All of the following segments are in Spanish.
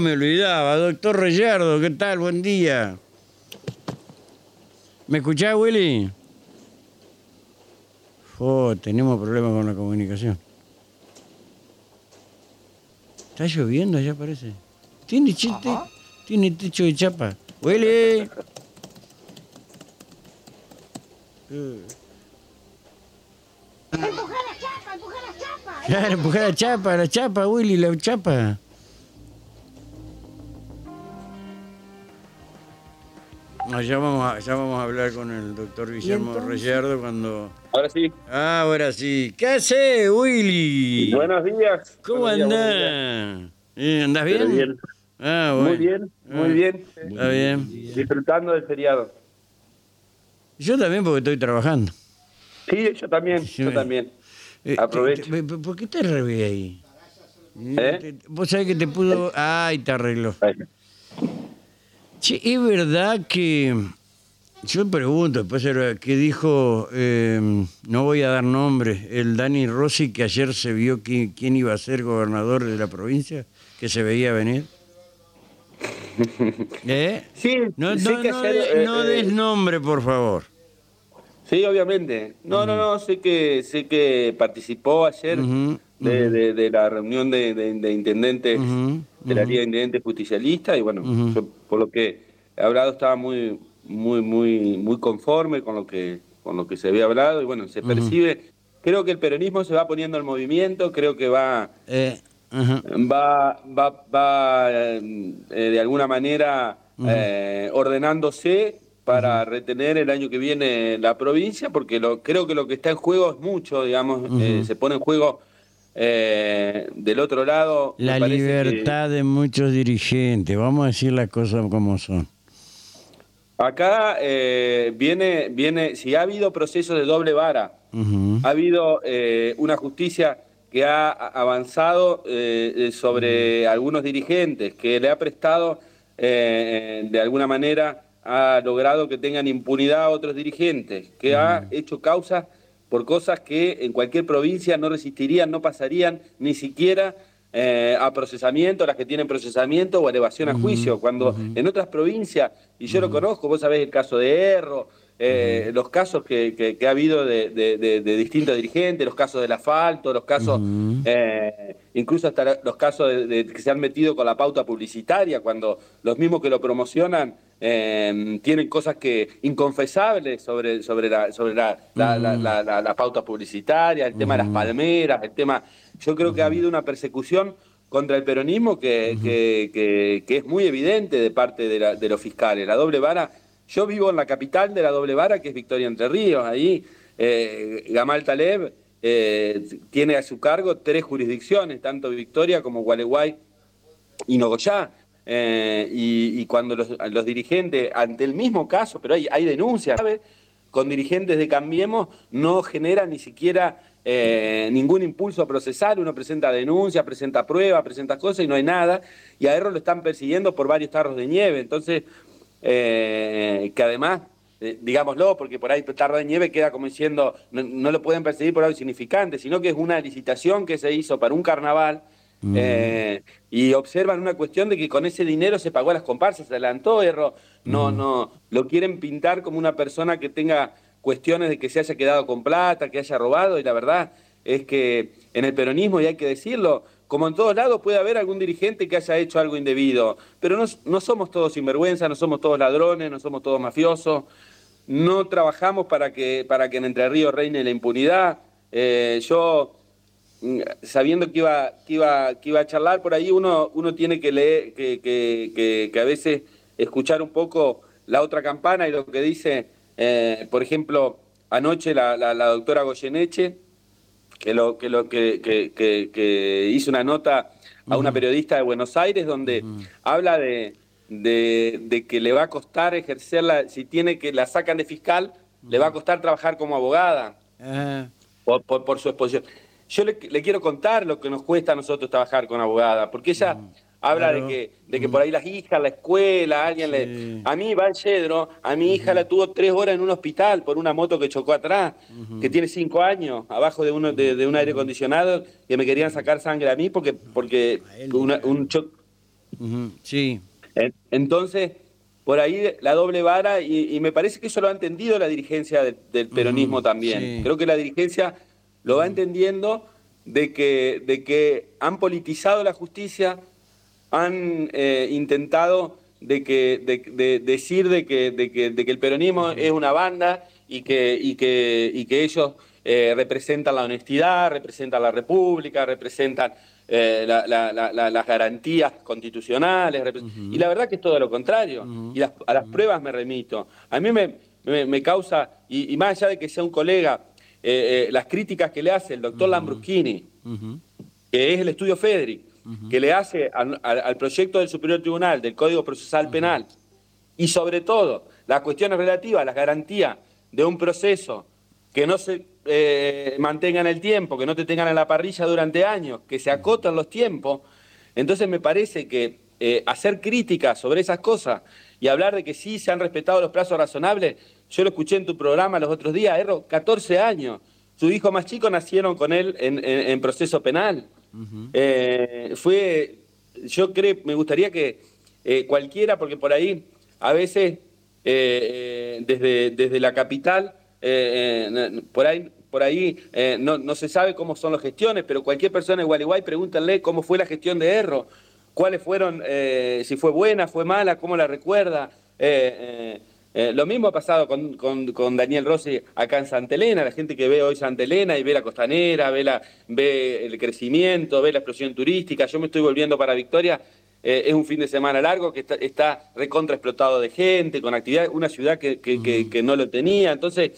Me olvidaba, doctor Reyardo, ¿qué tal? Buen día. ¿Me escuchás, Willy? Oh, tenemos problemas con la comunicación. ¿Está lloviendo allá parece? ¿Tiene, chiste? ¿Tiene techo de chapa? Willy. Eh, Empuja la chapa, empuja la chapa. Claro, empujar la chapa, la chapa, Willy, la chapa. No, ya vamos, a, ya vamos a hablar con el doctor Guillermo? Reyardo cuando... Ahora sí. Ah, ahora sí. ¿Qué hace, Willy? Buenos días. ¿Cómo Buenos andás? Eh, ¿Andás buenos bien? Pero bien. Ah, bueno. Muy bien, muy Ah, bien. Está bien. Disfrutando del feriado. Yo también porque estoy trabajando. Sí, yo también, Sí, yo también. Eh, Aprovecho. te- te- ¿Por qué te revés ahí? ¿Eh? Vos sabés que te pudo... Ay, te arregló. Che, es verdad que yo pregunto, después era que dijo, eh, no voy a dar nombres, el Dani Rossi que ayer se vio qui- quién iba a ser gobernador de la provincia, que se veía venir. ¿Eh? Sí, No, sé no, que no ayer, de- eh, no eh, des nombre, por favor. Sí, obviamente. No, no, no, sé que sé que participó ayer de, de- de la reunión de, de- de intendentes de la. Liga de Intendentes Justicialistas y bueno, yo por lo que he hablado estaba muy muy muy muy conforme con lo que con lo que se había hablado y bueno, se percibe creo que el peronismo se va poniendo en movimiento, creo que va Eh, va, va, va eh, de alguna manera eh, ordenándose para retener el año que viene la provincia, porque lo, creo que lo que está en juego es mucho, digamos, se pone en juego eh, del otro lado. La que- libertad de muchos dirigentes, vamos a decir las cosas como son. acá eh, viene, viene, si ha habido procesos de doble vara, ha habido eh, una justicia que ha avanzado eh, sobre algunos dirigentes, que le ha prestado, de alguna manera, ha logrado que tengan impunidad a otros dirigentes, que ha hecho causas por cosas que en cualquier provincia no resistirían, no pasarían ni siquiera eh, a procesamiento, las que tienen procesamiento o elevación a juicio, cuando en otras provincias, y yo lo conozco, vos sabés el caso de Erro, eh, los casos que, que- que ha habido de, de- de- de distintos dirigentes, los casos del asfalto, los casos, eh, incluso hasta los casos de, que se han metido con la pauta publicitaria, cuando los mismos que lo promocionan eh, tienen cosas que inconfesables sobre, sobre, la, sobre la, la, la- la- la- la pauta publicitaria, el tema de las palmeras, el tema... Yo creo que ha habido una persecución contra el peronismo que, que- que- que es muy evidente de parte de, la- de los fiscales. La doble vara, yo vivo en la capital de la doble vara, que es Victoria Entre Ríos. Ahí eh, Gamal Taleb eh, tiene a su cargo tres jurisdicciones, tanto Victoria como Gualeguay y Nogoyá. Eh, y, cuando los, dirigentes, ante el mismo caso, pero hay, denuncias, con dirigentes de Cambiemos no genera ni siquiera ningún impulso a procesar, uno presenta denuncias, presenta pruebas, presenta cosas y no hay nada, y a Erro lo están persiguiendo por varios tarros de nieve, entonces, eh, que además, eh, digámoslo, porque por ahí tarro de nieve queda como diciendo, no, no lo pueden perseguir por algo insignificante, sino que es una licitación que se hizo para un carnaval, eh, y observan una cuestión de que con ese dinero se pagó a las comparsas, se adelantó Erro, no, no, lo quieren pintar como una persona que tenga cuestiones de que se haya quedado con plata, que haya robado, y la verdad es que en el peronismo, y hay que decirlo, como en todos lados puede haber algún dirigente que haya hecho algo indebido, pero no, no somos todos sinvergüenza, no somos todos ladrones, no somos todos mafiosos, no trabajamos para que, para que en Entre Ríos reine la impunidad. Eh, yo mm, sabiendo que iba, que iba, que iba a charlar por ahí, uno, uno tiene que leer, que, que, que, a veces escuchar un poco la otra campana y lo que dice, eh, por ejemplo, anoche la, la, la doctora Goyeneche, que lo que lo que, que, que- que hizo una nota a una periodista de Buenos Aires donde habla de, de, de que le va a costar ejercerla, si tiene que la sacan de fiscal, le va a costar trabajar como abogada. Ah, por, por- por su exposición. Yo le, le quiero contar lo que nos cuesta a nosotros trabajar con abogada, porque ella habla claro. de que de que por ahí las hijas, la escuela, alguien Sí. le... A mí, Iván Yedro, a mi hija la tuvo tres horas en un hospital por una moto que chocó atrás, que tiene cinco años, abajo de, uno, de, de un aire acondicionado, que me querían sacar sangre a mí porque, porque él, una- un choque... Sí. En- Entonces, por ahí la doble vara, y, y me parece que eso lo ha entendido la dirigencia del, del peronismo también. sí. Creo que la dirigencia lo va entendiendo de que, de que han politizado la justicia, han eh, intentado de que, de, de- decir de que, de, que, de que el peronismo es una banda y que, y que, y que ellos eh, representan la honestidad, representan la república, representan eh, la- la- la- la- las garantías constitucionales. Y la verdad que es todo lo contrario. Y las- a las pruebas me remito. A mí me, me- me causa, y, y más allá de que sea un colega, eh, las críticas que le hace el doctor Lambruschini, Ujú. que es el estudio Federic, que le hace al, proyecto del Superior Tribunal, del Código Procesal Penal, y sobre todo las cuestiones relativas a las garantías de un proceso que no se eh, mantenga en el tiempo, que no te tengan en la parrilla durante años, que se acotan los tiempos, entonces me parece que eh, hacer críticas sobre esas cosas y hablar de que sí se han respetado los plazos razonables, yo lo escuché en tu programa los otros días, Erro, 14 años. Su hijo más chico nacieron con él en, en- en proceso penal. Eh, fue, yo creo, me gustaría que eh, cualquiera, porque por ahí a veces eh, desde, desde la capital, por ahí, por ahí no, no se sabe cómo son las gestiones, pero cualquier persona de Gualeguay, pregúntenle cómo fue la gestión de Erro, cuáles fueron, si fue buena, fue mala, cómo la recuerda. Eh, lo mismo ha pasado con, con- con Daniel Rossi acá en Santa Elena, la gente que ve hoy Santa Elena y ve la costanera, ve, la, ve el crecimiento, ve la explosión turística. Yo me estoy volviendo para Victoria, eh, es un fin de semana largo que está, está recontra explotado de gente, con actividad, una ciudad que, que- que- que no lo tenía. Entonces,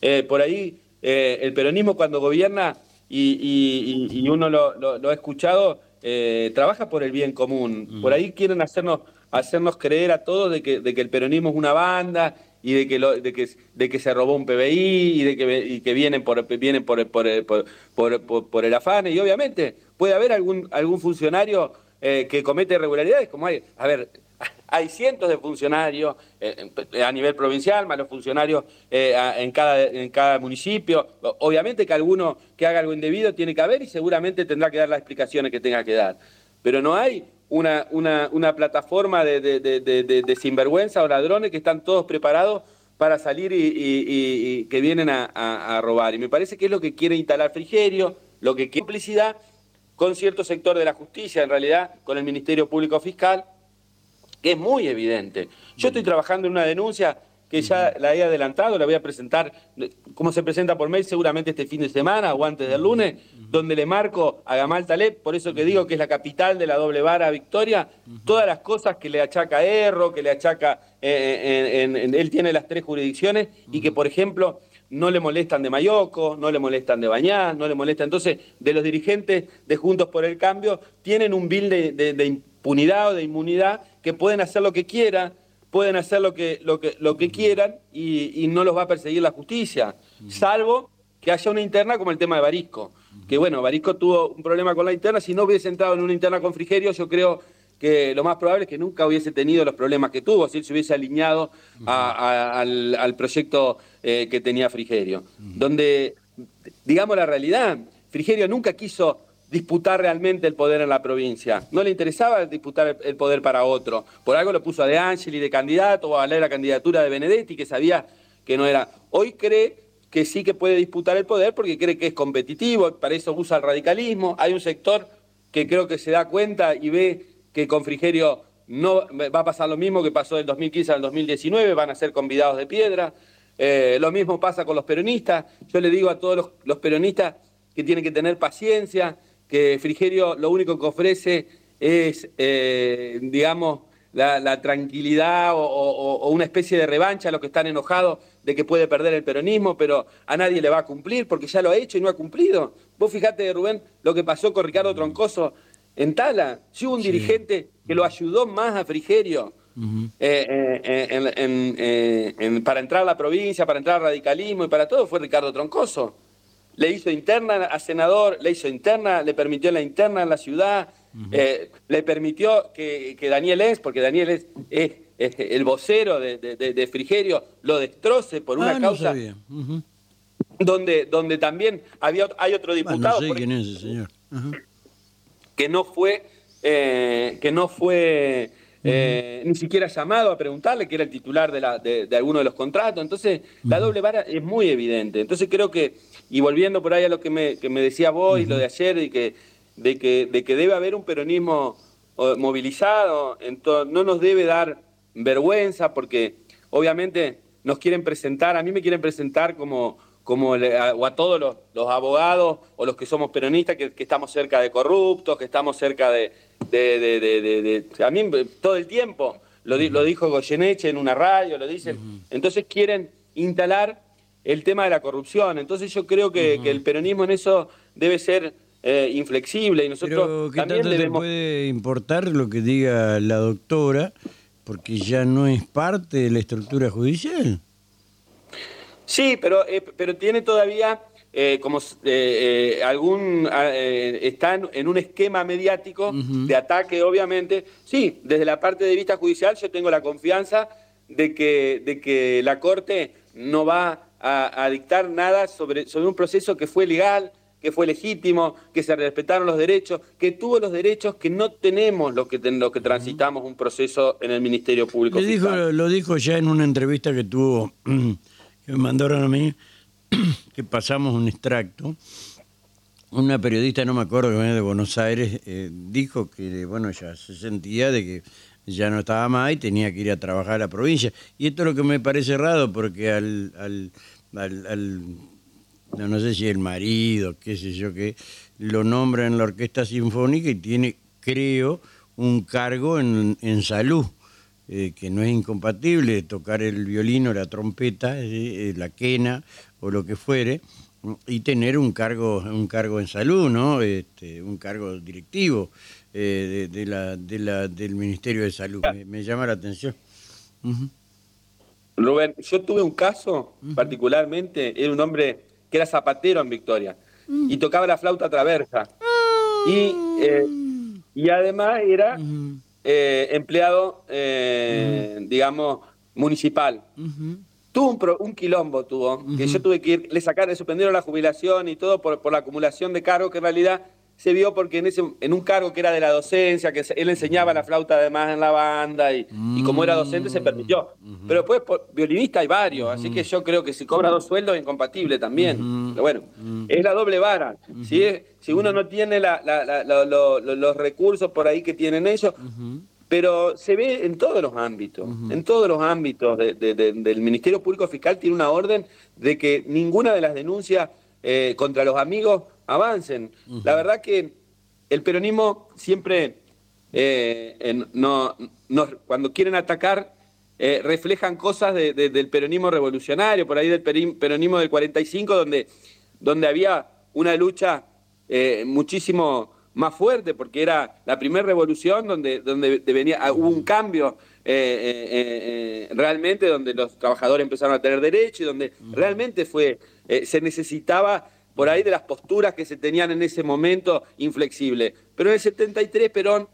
eh, por ahí el peronismo cuando gobierna y, y- uno lo, lo- lo ha escuchado, trabaja por el bien común. Por ahí quieren hacernos, hacernos creer a todos de que, de que el peronismo es una banda y de que, de que, de que se robó un PBI y de que, y que vienen por vienen por, por, por, el afán. Y obviamente puede haber algún, algún funcionario eh, que comete irregularidades, como hay, a ver, hay cientos de funcionarios eh, a nivel provincial, más los funcionarios eh, en, cada, en cada municipio. Obviamente que alguno que haga algo indebido tiene que haber y seguramente tendrá que dar las explicaciones que tenga que dar. Pero no hay una, una, una plataforma de, de, de, de- sinvergüenza o ladrones que están todos preparados para salir y, y- y- y que vienen a, a- a robar. Y me parece que es lo que quiere instalar Frigerio, lo que quiere complicidad con cierto sector de la justicia, en realidad con el Ministerio Público Fiscal, que es muy evidente. Yo estoy trabajando en una denuncia que ya la he adelantado, la voy a presentar, como se presenta por mail, seguramente este fin de semana o antes del lunes, donde le marco a Gamal Taleb, por eso que digo que es la capital de la doble vara Victoria, todas las cosas que le achaca Erro, que le achaca, eh, en- en- él tiene las tres jurisdicciones y que, por ejemplo, no le molestan de Mayoco, no le molestan de Bañás, no le molestan. Entonces, de los dirigentes de Juntos por el Cambio, tienen un bill de, de- de impunidad o de inmunidad que pueden hacer lo que quieran, pueden hacer lo que, lo que, lo que quieran y, y no los va a perseguir la justicia, salvo que haya una interna como el tema de Barisco. Que bueno, Barisco tuvo un problema con la interna, si no hubiese entrado en una interna con Frigerio, yo creo que lo más probable es que nunca hubiese tenido los problemas que tuvo, si él se hubiese alineado a- a- al, al proyecto eh, que tenía Frigerio. Donde, digamos la realidad, Frigerio nunca quiso disputar realmente el poder en la provincia. No le interesaba disputar el, poder para otro. Por algo lo puso a De Angeli de candidato o a la candidatura de Benedetti, que sabía que no era. Hoy cree que sí que puede disputar el poder porque cree que es competitivo, para eso usa el radicalismo. Hay un sector que creo que se da cuenta y ve que con Frigerio no va a pasar lo mismo que pasó del 2015 al 2019, van a ser convidados de piedra. Eh, lo mismo pasa con los peronistas. Yo le digo a todos los peronistas que tienen que tener paciencia, que Frigerio lo único que ofrece es, eh, digamos, la, la tranquilidad o, o- o una especie de revancha a los que están enojados de que puede perder el peronismo, pero a nadie le va a cumplir porque ya lo ha hecho y no ha cumplido. Vos fijate, Rubén, lo que pasó con Ricardo Troncoso en Tala. Si hubo un dirigente que lo ayudó más a Frigerio eh, eh, en- en- en- para entrar a la provincia, para entrar al radicalismo y para todo, fue Ricardo Troncoso. Le hizo interna a senador, le hizo interna, le permitió la interna en la ciudad, eh, le permitió que, que Daniel Es, porque Daniel es, es- es el vocero de, de- Frigerio, lo destroce por una Ah, no causa donde, donde también había, hay otro diputado no sé quién es ese señor. Que no fue eh, que no fue eh, ni siquiera llamado a preguntarle, que era el titular de, la, de, alguno de los contratos. Entonces, la doble vara es muy evidente. Entonces, creo que, y volviendo por ahí a lo que me, que me decía vos y lo de ayer, y que, de, que, de que debe haber un peronismo movilizado, no nos debe dar vergüenza, porque obviamente nos quieren presentar, a mí me quieren presentar como como o a todos los, abogados o los que somos peronistas, que, estamos cerca de corruptos, que estamos cerca de... a mí todo el tiempo, lo, lo, dijo Goyeneche en una radio, lo dicen, entonces quieren instalar el tema de la corrupción, entonces yo creo que, el peronismo en eso debe ser eh, inflexible y nosotros Pero, ¿qué también debemos... puede importar lo que diga la doctora? Porque ya no es parte de la estructura judicial. Sí, pero, eh, pero tiene todavía eh, como eh, algún está en un esquema mediático de ataque, obviamente. Sí, desde la parte de vista judicial yo tengo la confianza de que, de que la Corte no va a, dictar nada sobre, sobre un proceso que fue legal, que fue legítimo, que se respetaron los derechos, que tuvo los derechos que no tenemos los que, los que transitamos un proceso en el Ministerio Público. lo dijo ya en una entrevista que tuvo que me mandaron a mí, que pasamos un extracto. Una periodista, no me acuerdo, que venía de Buenos Aires, eh, dijo que, bueno, ya se sentía de que ya no estaba más y tenía que ir a trabajar a la provincia. Y esto es lo que me parece raro, porque al, al, al, no, sé si el marido, qué sé yo, qué, lo nombra en la orquesta sinfónica y tiene, creo, un cargo en, en salud. Eh, que no es incompatible tocar el violino, la trompeta, eh, eh, la quena o lo que fuere, y tener un cargo, un cargo en salud, ¿no? Este, un cargo directivo de, la, de la, del Ministerio de Salud. Me, llama la atención. Rubén, yo tuve un caso particularmente, era un hombre que era zapatero en Victoria mm. y tocaba la flauta traversa. Y, y además era eh, empleado, eh, digamos, municipal. Tuvo un, quilombo, tuvo, que yo tuve que ir, le sacaron, le suspendieron la jubilación y todo por, por la acumulación de cargos que en realidad se vio porque en, ese, en un cargo que era de la docencia, que él enseñaba la flauta además en la banda y, como era docente se permitió. Pero después violinista hay varios, así que yo creo que si cobra dos sueldos es incompatible también. Pero bueno, es la doble vara. si, si uno no tiene los recursos por ahí que tienen ellos, pero se ve en todos los ámbitos, en todos los ámbitos del Ministerio Público Fiscal tiene una orden de que ninguna de las denuncias eh, contra los amigos avancen. La verdad que el peronismo siempre, eh, no, cuando quieren atacar, eh, reflejan cosas del peronismo revolucionario, por ahí del peronismo del 45, donde, donde había una lucha eh, muchísimo más fuerte, porque era la primera revolución donde, donde venía, ah, hubo un cambio realmente, donde los trabajadores empezaron a tener derecho y donde realmente fue, se necesitaba por ahí de las posturas que se tenían en ese momento inflexible. Pero en el 73 Perón,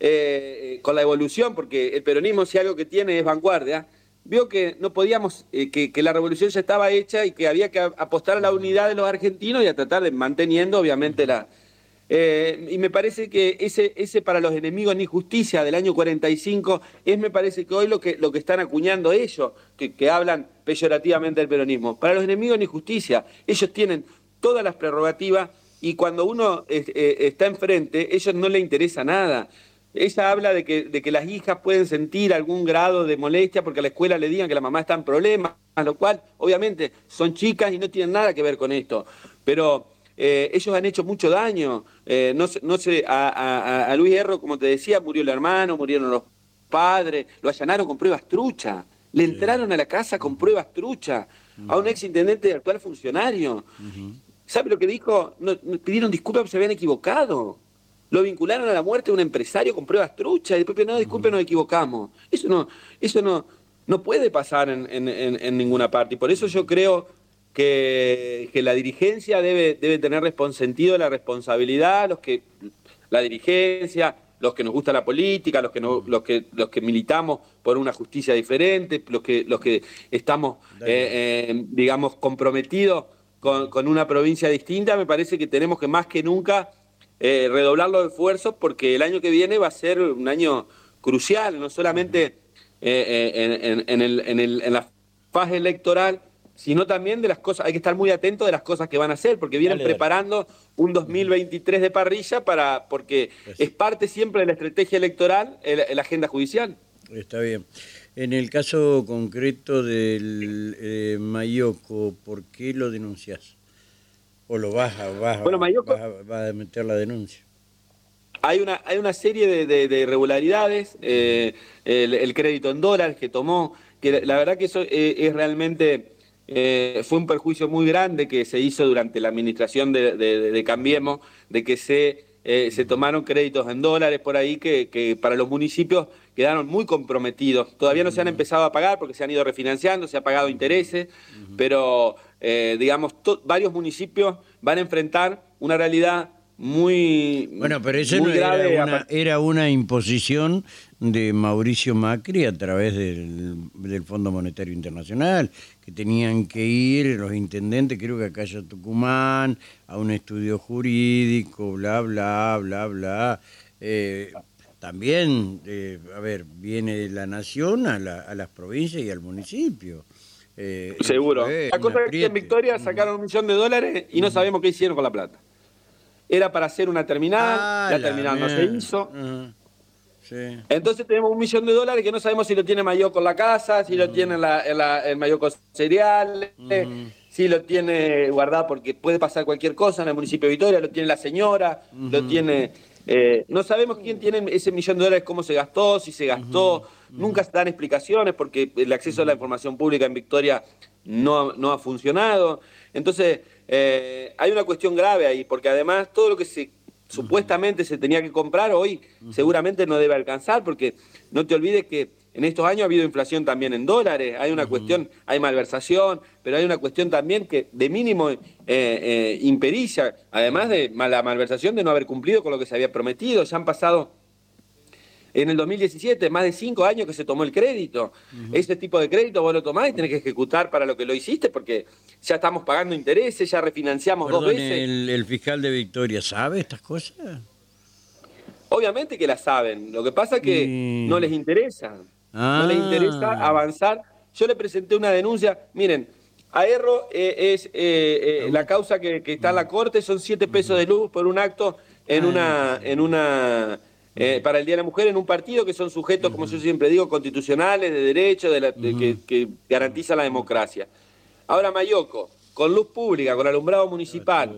eh, con la evolución, porque el peronismo si algo que tiene es vanguardia, vio que no podíamos, eh, que, la revolución ya estaba hecha y que había que apostar a la unidad de los argentinos y a tratar de manteniendo obviamente la... Eh, y me parece que ese, ese para los enemigos ni justicia del año 45 es me parece que hoy lo que, lo que están acuñando ellos, que, que hablan peyorativamente del peronismo. Para los enemigos ni justicia, ellos tienen todas las prerrogativas y cuando uno eh, está enfrente, ellos no le interesa nada. Ella habla de que, de que las hijas pueden sentir algún grado de molestia porque a la escuela le digan que la mamá está en problemas, lo cual obviamente son chicas y no tienen nada que ver con esto. Pero eh, ellos han hecho mucho daño. Eh, no, no sé, a, a, Luis Hierro, como te decía, murió el hermano, murieron los padres, lo allanaron con pruebas trucha, le entraron a la casa con pruebas trucha, a un ex intendente actual funcionario. ¿Sabe lo que dijo? No, pidieron disculpas porque se habían equivocado. Lo vincularon a la muerte de un empresario con pruebas truchas y después, no, disculpe, nos equivocamos. Eso no, eso no, no puede pasar en, ninguna parte. Y por eso yo creo que, la dirigencia debe, debe tener sentido de la responsabilidad, los que, la dirigencia, los que nos gusta la política, los que, los que, los que militamos por una justicia diferente, los que, los que estamos, eh, eh, digamos, comprometidos con, una provincia distinta, me parece que tenemos que más que nunca eh, redoblar los esfuerzos porque el año que viene va a ser un año crucial, no solamente eh, en, en, el, en, el, en la fase electoral, sino también de las cosas, hay que estar muy atento de las cosas que van a hacer, porque vienen preparando un 2023 de parrilla para, porque es parte siempre de la estrategia electoral, la agenda judicial. Está bien. En el caso concreto del eh, Mayoco, ¿por qué lo denuncias? ¿O lo vas a, vas, a, meter la denuncia? Hay una, hay una serie de, irregularidades, eh, el, crédito en dólares que tomó, que la, verdad que eso eh, es, realmente, fue un perjuicio muy grande que se hizo durante la administración de, de Cambiemos, de que se se tomaron créditos en dólares por ahí que, para los municipios quedaron muy comprometidos. Todavía no se han empezado a pagar porque se han ido refinanciando, se ha pagado intereses, pero eh, digamos, varios municipios van a enfrentar una realidad muy Bueno, pero eso era, una, era una imposición de Mauricio Macri a través del, del, Fondo Monetario Internacional, que tenían que ir los intendentes, creo que acá en Tucumán, a un estudio jurídico, bla, bla, bla, bla. Eh, también, eh, a ver, viene la nación a, la, a las provincias y al municipio. Eh, Seguro. La cosa es que en Victoria sacaron un millón de dólares y no sabemos qué hicieron con la plata. Era para hacer una terminal, ah, la, terminal no se hizo. Entonces tenemos un millón de dólares que no sabemos si lo tiene Mayor con la casa, si lo tiene la, el Mayor con cereales, si lo tiene guardado porque puede pasar cualquier cosa en el municipio de Vitoria, lo tiene la señora, lo tiene... Eh, no sabemos quién tiene ese millón de dólares, cómo se gastó, si se gastó. Nunca se dan explicaciones porque el acceso a la información pública en Victoria no, no ha funcionado. Entonces, eh, hay una cuestión grave ahí, porque además todo lo que se supuestamente se tenía que comprar, hoy seguramente no debe alcanzar, porque no te olvides que en estos años ha habido inflación también en dólares, hay una cuestión, hay malversación, pero hay una cuestión también que de mínimo eh, eh, impericia, además de la malversación de no haber cumplido con lo que se había prometido, ya han pasado en el 2017, más de cinco años que se tomó el crédito. Ese tipo de crédito vos lo tomás y tenés que ejecutar para lo que lo hiciste, porque ya estamos pagando intereses, ya refinanciamos dos veces. El, fiscal de Victoria sabe estas cosas? Obviamente que las saben. Lo que pasa es que no les interesa. No interesa ah. avanzar. Yo le presenté una denuncia. Miren, Aerro eh, es eh, eh, la causa que, está en la corte, son siete pesos de luz por un acto en una, en una eh, para el Día de la Mujer en un partido que son sujetos, como yo siempre digo, constitucionales, de derecho, de que, garantiza la democracia. Ahora Mayoco, con luz pública, con alumbrado municipal,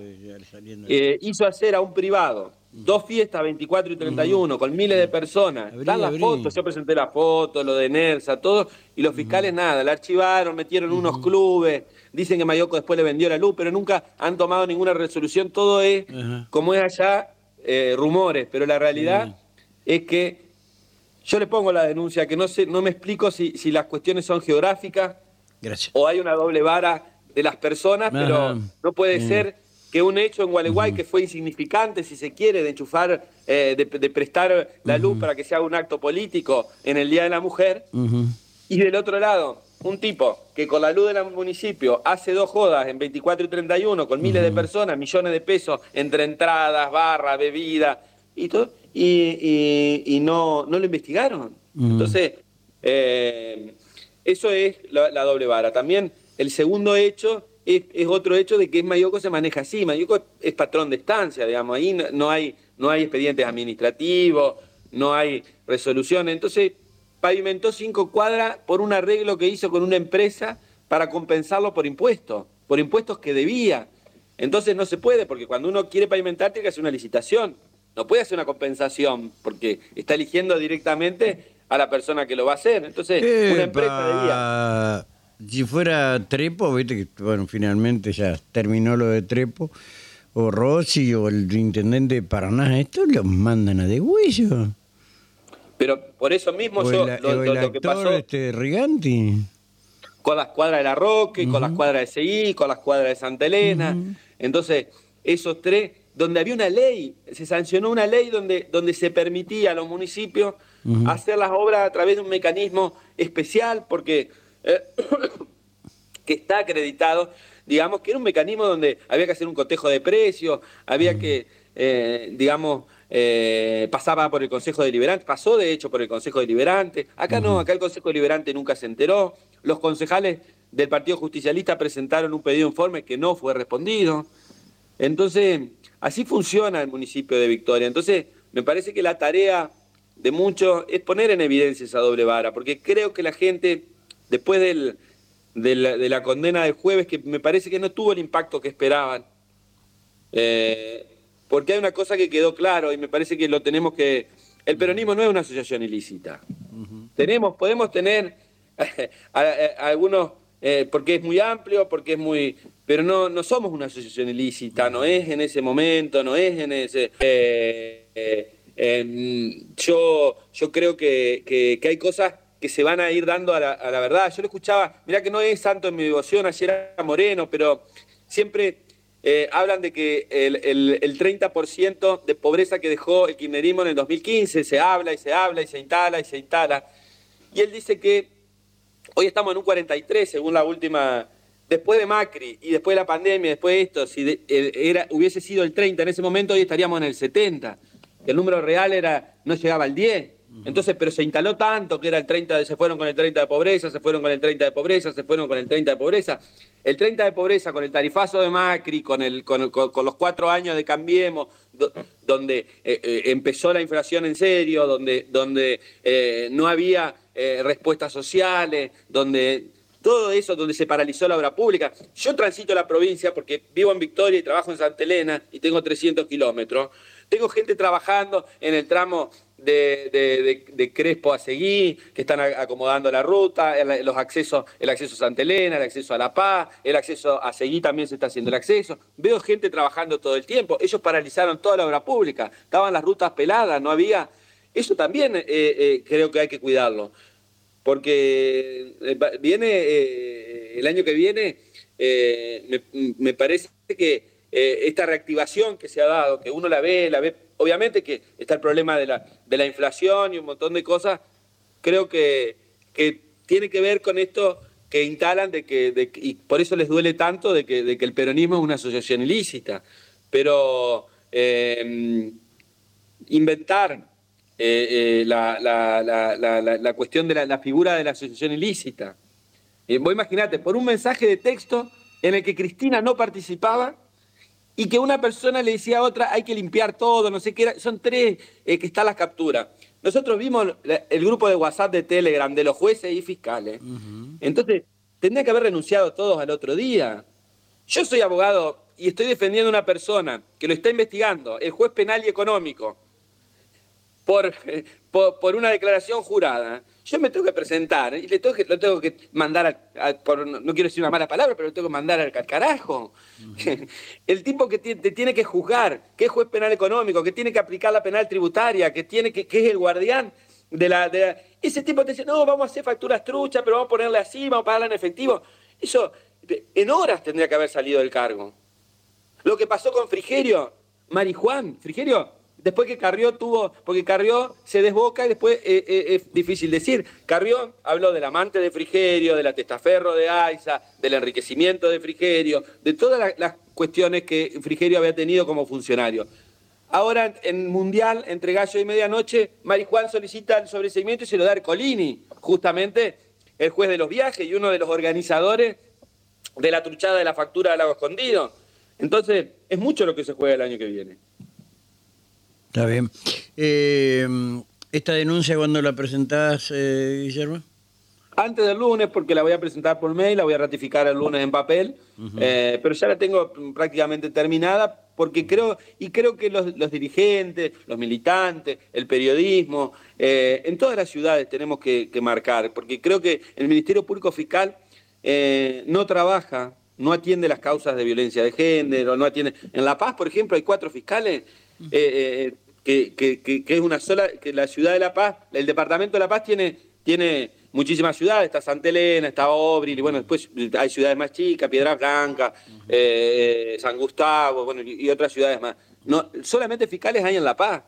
hizo hacer a un privado dos fiestas, 24 y 31, con miles de personas. Están las fotos, yo presenté la foto, lo de NERSA, todo, y los fiscales nada, la archivaron, metieron unos clubes, dicen que Mayoco después le vendió la luz, pero nunca han tomado ninguna resolución, todo es, como es allá, eh, rumores, pero la realidad es que yo le pongo la denuncia, que no, sé, no me explico si, si las cuestiones son geográficas o hay una doble vara de las personas, pero no puede ser que un hecho en Gualeguay que fue insignificante, si se quiere, de enchufar, eh, de, prestar la luz para que se haga un acto político en el Día de la Mujer, y del otro lado, un tipo que con la luz del municipio hace dos jodas en 24 y 31 con miles de personas, millones de pesos entre entradas, barra, bebida y todo, y, no, no lo investigaron. Entonces, eh, eso es la, doble vara. También el segundo hecho es, otro hecho de que Mayoco se maneja así. Mayoco es patrón de estancia, digamos, ahí no, hay, no hay expedientes administrativos, no hay resoluciones. Entonces, pavimentó cinco cuadras por un arreglo que hizo con una empresa para compensarlo por impuestos, por impuestos que debía. Entonces no se puede, porque cuando uno quiere pavimentar tiene que hacer una licitación no puede hacer una compensación porque está eligiendo directamente a la persona que lo va a hacer. Entonces, una empresa debía. Si fuera Trepo, viste que bueno, finalmente ya terminó lo de Trepo, o Rossi o el intendente de Paraná, esto los mandan a degüello. Pero por eso mismo yo lo, que pasó este Riganti con las cuadras de la Roque, con las cuadras de Seguí, con las cuadras de Santa Elena. Entonces, esos tres donde había una ley, se sancionó una ley donde, donde se permitía a los municipios hacer las obras a través de un mecanismo especial, porque eh, que está acreditado, digamos que era un mecanismo donde había que hacer un cotejo de precios, había que, eh, digamos, eh, pasaba por el Consejo Deliberante, pasó de hecho por el Consejo Deliberante. Acá no, acá el Consejo Deliberante nunca se enteró. Los concejales del Partido Justicialista presentaron un pedido informe que no fue respondido. Entonces, así funciona el municipio de Victoria. Entonces, me parece que la tarea de muchos es poner en evidencia esa doble vara, porque creo que la gente, después del, de, la, de, la, condena del jueves, que me parece que no tuvo el impacto que esperaban, eh, porque hay una cosa que quedó claro y me parece que lo tenemos que... El peronismo no es una asociación ilícita. Tenemos, podemos tener algunos, eh, porque es muy amplio, porque es muy... Pero no, no somos una asociación ilícita, no es en ese momento, no es en ese... Eh, eh, yo, yo creo que, que, que, hay cosas que se van a ir dando a la, a la verdad. Yo lo escuchaba, mira que no es santo en mi devoción, ayer era Moreno, pero siempre eh, hablan de que el, el, el 30% de pobreza que dejó el kirchnerismo en el 2015 se habla y se habla y se instala y se instala. Y él dice que hoy estamos en un 43, según la última, después de Macri y después de la pandemia, después de esto, si de, era, hubiese sido el 30 en ese momento, hoy estaríamos en el 70. El número real era no llegaba al 10. Entonces, pero se instaló tanto que era el 30, de, se fueron con el 30 de pobreza, se fueron con el 30 de pobreza, se fueron con el 30 de pobreza. El 30 de pobreza con el tarifazo de Macri, con, el, con, con, los cuatro años de Cambiemos, do, donde eh, eh, empezó la inflación en serio, donde, donde eh, no había eh, respuestas sociales, donde todo eso, donde se paralizó la obra pública. Yo transito la provincia porque vivo en Victoria y trabajo en Santa Elena y tengo 300 kilómetros. Tengo gente trabajando en el tramo de, de, Crespo a Seguí, que están acomodando la ruta, el, los accesos, el acceso a Santa Elena, el acceso a La Paz, el acceso a Seguí también se está haciendo el acceso. Veo gente trabajando todo el tiempo. Ellos paralizaron toda la obra pública, estaban las rutas peladas, no había. Eso también eh, eh, creo que hay que cuidarlo, porque viene eh, el año que viene, me, parece que esta reactivación que se ha dado, que uno la ve, la ve obviamente que está el problema de la, de la inflación y un montón de cosas, creo que, que tiene que ver con esto que instalan de que, de, y por eso les duele tanto de que, de que, el peronismo es una asociación ilícita. Pero eh, inventar eh, eh, la, la, la, la, cuestión de la, figura de la asociación ilícita. Eh, vos imaginate, por un mensaje de texto en el que Cristina no participaba, y que una persona le decía a otra, hay que limpiar todo, no sé qué era, son tres eh, que están las capturas. Nosotros vimos el grupo de WhatsApp de Telegram de los jueces y fiscales. Uh -huh. Entonces, tendría que haber renunciado todos al otro día. Yo soy abogado y estoy defendiendo a una persona que lo está investigando, el juez penal y económico, por, por, por una declaración jurada yo me tengo que presentar y le tengo que, lo tengo que mandar, a, a, por, no quiero decir una mala palabra, pero lo tengo que mandar al carajo. Uh -huh. El tipo que te, te, tiene que juzgar, que es juez penal económico, que tiene que aplicar la penal tributaria, que, tiene que, que es el guardián de la, de la, Ese tipo te dice, no, vamos a hacer facturas truchas, pero vamos a ponerle así, vamos a pagarla en efectivo. Eso, en horas tendría que haber salido del cargo. Lo que pasó con Frigerio, Marijuán, Frigerio después que Carrió tuvo, porque Carrió se desboca y después eh, eh, es difícil decir. Carrió habló del amante de Frigerio, de la testaferro de Aiza, del enriquecimiento de Frigerio, de todas las, cuestiones que Frigerio había tenido como funcionario. Ahora, en Mundial, entre Gallo y Medianoche, Marijuán solicita el sobreseimiento y se lo da Ercolini, justamente el juez de los viajes y uno de los organizadores de la truchada de la factura del lago escondido. Entonces, es mucho lo que se juega el año que viene. Está bien. Eh, ¿Esta denuncia cuándo la presentás, eh, Guillermo? Antes del lunes, porque la voy a presentar por mail, la voy a ratificar el lunes en papel, uh -huh. eh, pero ya la tengo prácticamente terminada, porque creo, y creo que los, los dirigentes, los militantes, el periodismo, eh, en todas las ciudades tenemos que, que, marcar, porque creo que el Ministerio Público Fiscal eh, no trabaja, no atiende las causas de violencia de género, no atiende... En La Paz, por ejemplo, hay cuatro fiscales eh, que, que, que, es una sola, que la ciudad de La Paz, el departamento de La Paz tiene, tiene muchísimas ciudades, está Santa Elena, está Obril, y bueno, después hay ciudades más chicas, uh -huh. eh, San Gustavo, bueno, y, y, otras ciudades más. No, solamente fiscales hay en La Paz.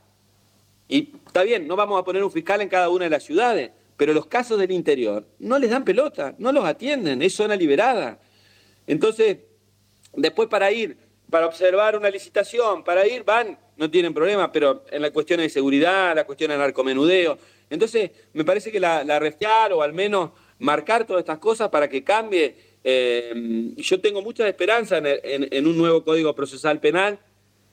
Y está bien, no vamos a poner un fiscal en cada una de las ciudades, pero los casos del interior no les dan pelota, no los atienden, es zona liberada. Entonces, después para ir para observar una licitación, para ir, van, no tienen problema, pero en la cuestión de seguridad, la cuestión de narcomenudeo. Entonces, me parece que la, la o al menos marcar todas estas cosas para que cambie. Eh, yo tengo mucha esperanza en, un nuevo Código Procesal Penal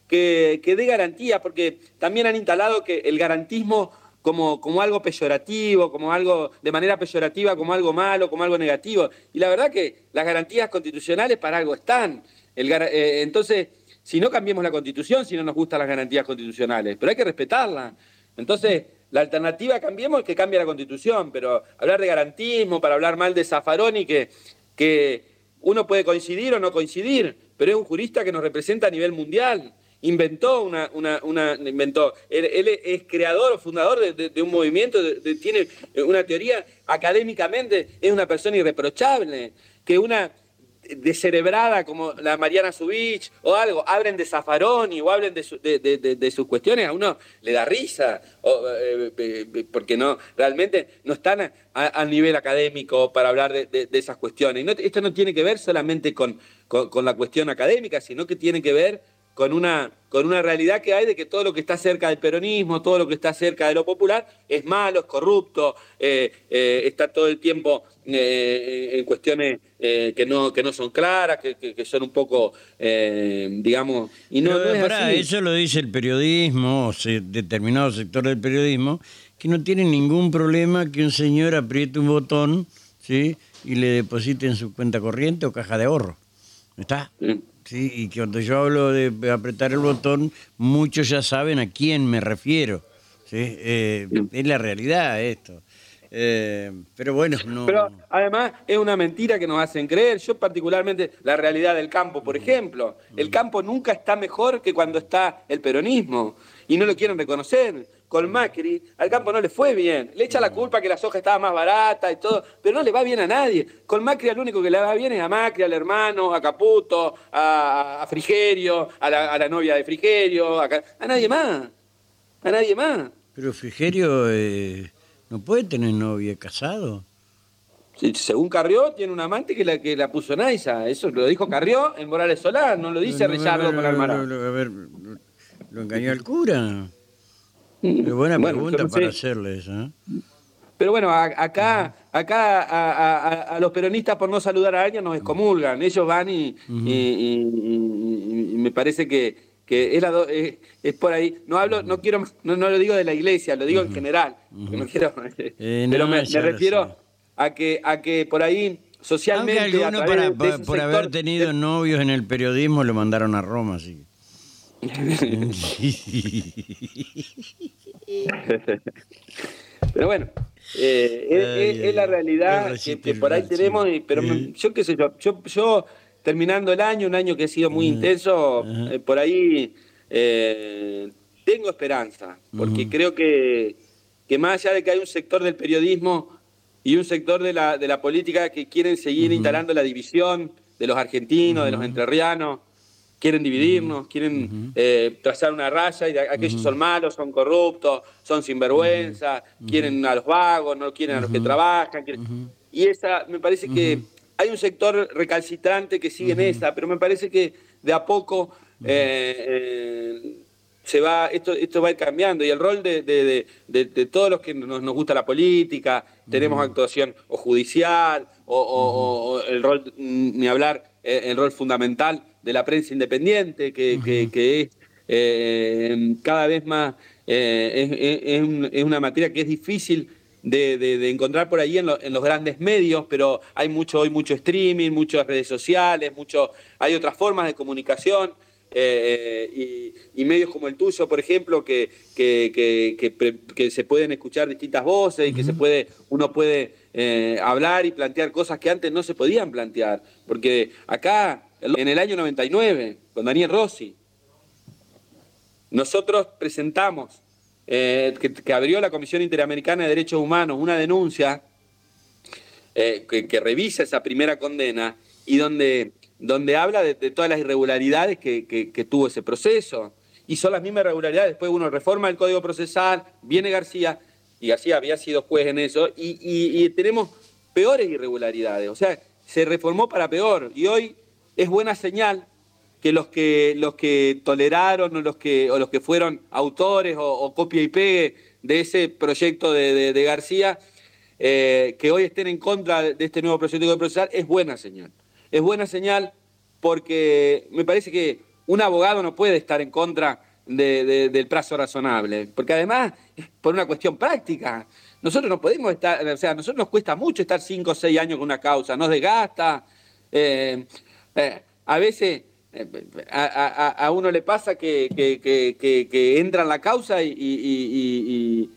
que, que dé garantía, porque también han instalado que el garantismo como, como algo peyorativo, como algo de manera peyorativa, como algo malo, como algo negativo. Y la verdad que las garantías constitucionales para algo están. Eh, entonces, si no cambiemos la constitución, si no nos gustan las garantías constitucionales, pero hay que respetarla. Entonces, la alternativa cambiemos es que cambie la constitución, pero hablar de garantismo, para hablar mal de Zaffaroni, que, que uno puede coincidir o no coincidir, pero es un jurista que nos representa a nivel mundial inventó una, una, inventó, él, es creador o fundador de, un movimiento, tiene una teoría académicamente, es una persona irreprochable, que una descerebrada como la Mariana Subich o algo, hablen de Zaffaroni o hablen de, sus cuestiones, a uno le da risa, eh, eh, porque no, realmente no están a, nivel académico para hablar de, esas cuestiones. esto no tiene que ver solamente con, con la cuestión académica, sino que tiene que ver con una, con una realidad que hay de que todo lo que está cerca del peronismo, todo lo que está cerca de lo popular, es malo, es corrupto, eh, eh, está todo el tiempo eh, en cuestiones que, no, que no son claras, que, son un poco, digamos... Y no, Eso lo dice el periodismo, determinado sector del periodismo, que no tiene ningún problema que un señor apriete un botón ¿sí? y le deposite en su cuenta corriente o caja de ahorro. ¿Está? Sí, y cuando yo hablo de apretar el botón, muchos ya saben a quién me refiero. ¿sí? Eh, es la realidad esto. Eh, pero bueno, no. Pero además es una mentira que nos hacen creer. Yo, particularmente, la realidad del campo, por ejemplo. El campo nunca está mejor que cuando está el peronismo. Y no lo quieren reconocer con Macri, al campo no le fue bien. Le echa la culpa que la soja estaba más barata y todo, pero no le va bien a nadie. Con Macri al único que le va bien es a Macri, al hermano, a Caputo, a, Frigerio, a la, novia de Frigerio, a, nadie más. A nadie más. Pero Frigerio eh, no puede tener novia, casado. según Carrió, tiene un amante que la, que la puso Naisa. Eso lo dijo Carrió en Morales Solar, no lo dice no, con Almara. A ver, ¿lo engañó el cura? Qué buena pregunta para hacerles. ¿eh? Pero bueno, acá, acá a, los peronistas por no saludar a alguien nos excomulgan. Ellos van y, me parece que, que es, la es, por ahí. No hablo, no quiero, no, lo digo de la iglesia, lo digo en general. No quiero, eh, pero me, refiero a que, a que por ahí socialmente. por haber tenido novios en el periodismo lo mandaron a Roma, sí. pero bueno, eh, es, la realidad que, por ahí tenemos, pero yo qué sé yo, yo, terminando el año, un año que ha sido muy intenso, eh, por ahí eh, tengo esperanza, porque creo que, que más allá de que hay un sector del periodismo y un sector de la, de la política que quieren seguir instalando la división de los argentinos, de los entrerrianos, quieren dividirnos, quieren eh, trazar una raya y aquellos son malos, son corruptos, son sinvergüenza, quieren a los vagos, no quieren a los que trabajan. Y esa, me parece que hay un sector recalcitrante que sigue en esa, pero me parece que de a poco eh, eh, se va, esto, esto va a ir cambiando y el rol de, de, todos los que nos, nos, gusta la política, tenemos actuación o judicial o, el rol, mm, ni hablar, el rol fundamental de la prensa independiente, que, es eh, cada vez más, eh, es, una materia que es difícil de, encontrar por ahí en, los grandes medios, pero hay mucho hoy mucho streaming, muchas redes sociales, mucho, hay otras formas de comunicación. Eh, y, medios como el tuyo, por ejemplo, que, que, se pueden escuchar distintas voces y que se puede, uno puede hablar y plantear cosas que antes no se podían plantear. Porque acá en el año 99, con Daniel Rossi. Nosotros presentamos, eh, que, abrió la Comisión Interamericana de Derechos Humanos, una denuncia eh, que, revisa esa primera condena y donde, donde habla de, todas las irregularidades que, tuvo ese proceso. Y son las mismas irregularidades. Después uno reforma el Código Procesal, viene García, y García había sido juez en eso, y, y tenemos peores irregularidades. O sea, se reformó para peor. Y hoy es buena señal que los que los que toleraron o los que o los que fueron autores o, copia y pegue de ese proyecto de, García eh, que hoy estén en contra de este nuevo proyecto de procesal es buena señal. Es buena señal porque me parece que un abogado no puede estar en contra del plazo razonable porque además por una cuestión práctica. Nosotros no podemos estar o sea a nosotros nos cuesta mucho estar cinco o seis años con una causa nos desgasta eh, eh, a veces a, uno le pasa que, entra en la causa y,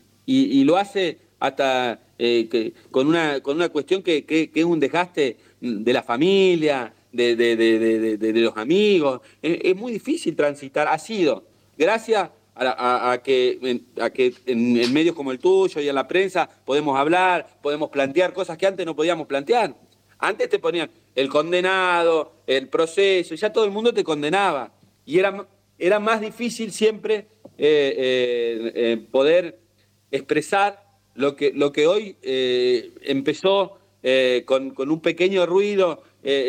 lo hace hasta eh, con, una, con una cuestión que, es un desgaste de la familia, de, los amigos. Es, muy difícil transitar. Ha sido, gracias a, que, a que en medios como el tuyo y en la prensa podemos hablar, podemos plantear cosas que antes no podíamos plantear. Antes te ponían el condenado, el proceso, y ya todo el mundo te condenaba. Y era, era más difícil siempre eh, eh, eh, poder expresar lo que, lo que hoy empezó con, un pequeño ruido,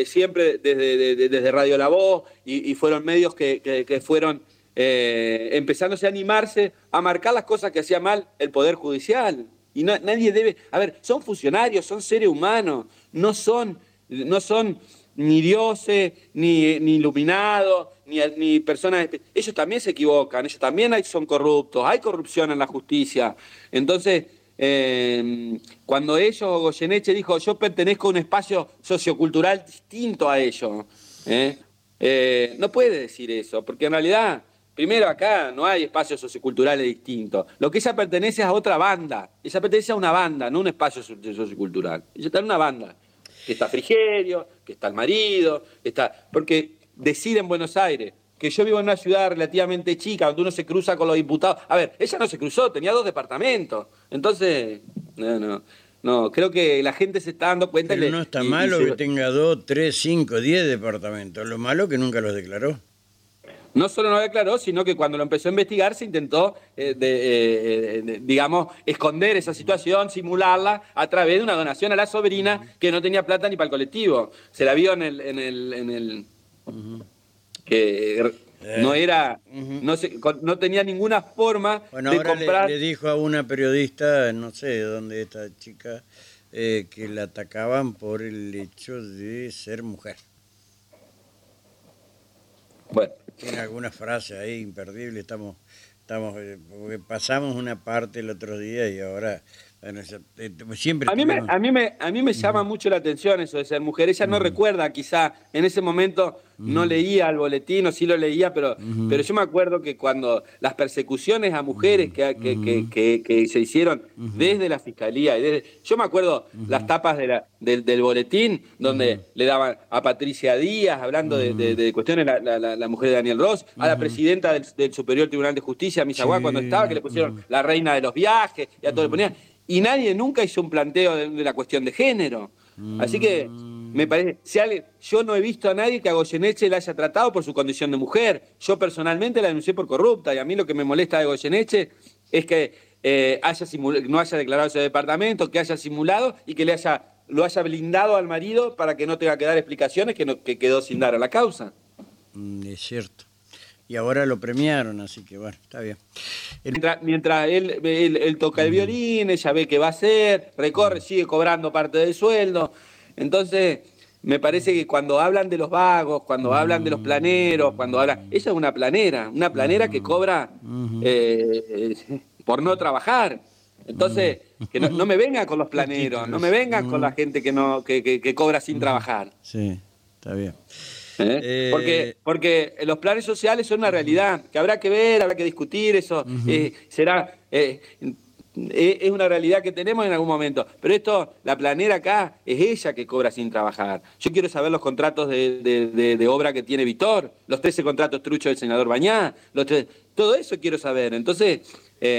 siempre desde, desde, Radio La Voz, y, fueron medios que, fueron empezándose a animarse a marcar las cosas que hacía mal el Poder Judicial. Y nadie debe, a ver, son funcionarios, son seres humanos, no son, no son ni dioses, ni, ni iluminados, ni, ni, personas... Ellos también se equivocan, ellos también son corruptos, hay corrupción en la justicia. Entonces, eh, cuando ellos, Goyeneche dijo, yo pertenezco a un espacio sociocultural distinto a ellos, ¿eh? Eh, no puede decir eso, porque en realidad Primero, acá no hay espacios socioculturales distintos. Lo que ella pertenece es a otra banda. Ella pertenece a una banda, no a un espacio sociocultural. Ella está en una banda. Que está Frigerio, que está el marido, está. Porque decide en Buenos Aires que yo vivo en una ciudad relativamente chica, donde uno se cruza con los diputados. A ver, ella no se cruzó, tenía dos departamentos. Entonces, no, no. No, creo que la gente se está dando cuenta. Pero no está malo que tenga dos, tres, cinco, diez departamentos. Lo malo es que nunca los declaró no solo no declaró, sino que cuando lo empezó a investigar se intentó, eh, eh, eh, digamos, esconder esa situación, simularla a través de una donación a la sobrina que no tenía plata ni para el colectivo. Se la vio en el... En el, en el que no era, no, no tenía ninguna forma de comprar. Le, le, dijo a una periodista, no sé dónde esta chica, que la atacaban por el hecho de ser mujer. Bueno, tiene alguna frase ahí imperdible, estamos, estamos, eh, pasamos una parte el otro día y ahora siempre a mí, me, a, mí me, a mí me llama mucho la atención eso de ser mujer. Ella no recuerda, quizá en ese momento no leía el boletín o sí lo leía, pero, pero yo me acuerdo que cuando las persecuciones a mujeres que, que, que, se hicieron desde la fiscalía, y desde, yo me acuerdo las tapas de la, del, boletín donde le daban a Patricia Díaz, hablando de, cuestiones, la, la, mujer de Daniel Ross, a la presidenta del, Superior Tribunal de Justicia, Misaguá, cuando estaba, que le pusieron la reina de los viajes, y a todo le ponían y nadie nunca hizo un planteo de, la cuestión de género. Así que me parece, si yo no he visto a nadie que a Goyeneche la haya tratado por su condición de mujer. Yo personalmente la denuncié por corrupta y a mí lo que me molesta de Goyeneche es que eh, haya no haya declarado ese departamento, que haya simulado y que le haya, lo haya blindado al marido para que no tenga que dar explicaciones que, no, que quedó sin dar a la causa. Mm, es cierto y ahora lo premiaron, así que bueno, está bien. Mientras, él, él, toca el violín, ella ve qué va a hacer, recorre, sigue cobrando parte del sueldo. Entonces, me parece que cuando hablan de los vagos, cuando hablan de los planeros, cuando hablan... Ella es una planera, una planera que cobra eh, por no trabajar. Entonces, que no, me venga con los planeros, no me vengan con la gente que, no, que, que cobra sin trabajar. Sí, está bien. ¿Eh? Eh, porque, porque los planes sociales son una realidad, que habrá que ver, habrá que discutir, eso eh, será... es una realidad que tenemos en algún momento. Pero esto, la planera acá, es ella que cobra sin trabajar. Yo quiero saber los contratos de, obra que tiene Vitor, los 13 contratos truchos del senador Bañá, los todo eso quiero saber. Entonces,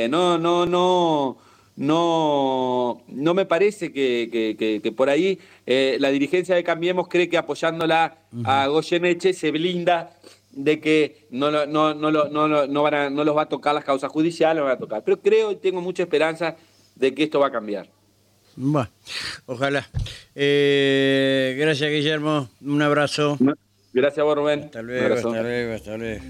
no, no, no no, no me parece que, por ahí eh, la dirigencia de Cambiemos cree que apoyándola a Goyeneche se blinda de que no, no, no, no, no, no, van a, no los va a tocar las causas judiciales, no van a tocar. Pero creo y tengo mucha esperanza de que esto va a cambiar. Bueno, ojalá. Eh, gracias, Guillermo. Un abrazo. Gracias a vos, Rubén. Hasta luego, hasta luego, hasta luego.